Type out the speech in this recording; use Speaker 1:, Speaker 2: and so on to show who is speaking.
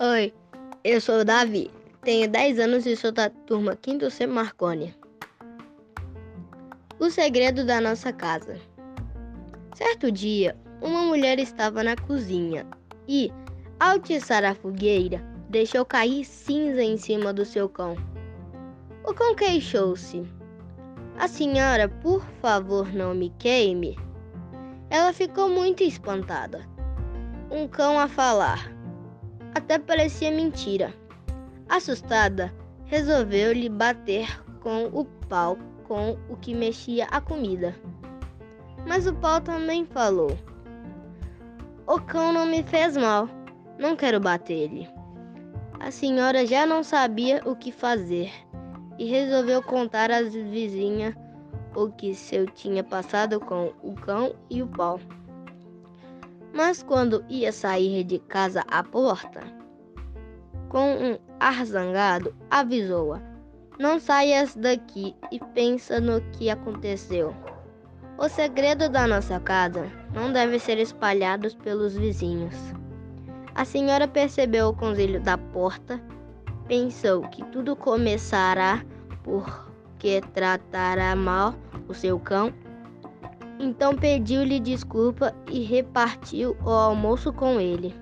Speaker 1: Oi, eu sou o Davi, tenho 10 anos e sou da turma 5 C Marconi. O segredo da nossa casa. Certo dia, uma mulher estava na cozinha e, ao tiçar a fogueira, deixou cair cinza em cima do seu cão. O cão queixou-se. A senhora, por favor, não me queime. Ela ficou muito espantada. Um cão a falar. Até parecia mentira. Assustada, resolveu lhe bater com o pau com o que mexia a comida. Mas o pau também falou: O cão não me fez mal, não quero bater-lhe. A senhora já não sabia o que fazer e resolveu contar às vizinhas o que seu tinha passado com o cão e o pau. Mas quando ia sair de casa à porta, com um ar zangado, avisou-a: Não saias daqui e pensa no que aconteceu. O segredo da nossa casa não deve ser espalhado pelos vizinhos. A senhora percebeu o conselho da porta, pensou que tudo começará porque tratará mal o seu cão então pediu-lhe desculpa e repartiu o almoço com ele.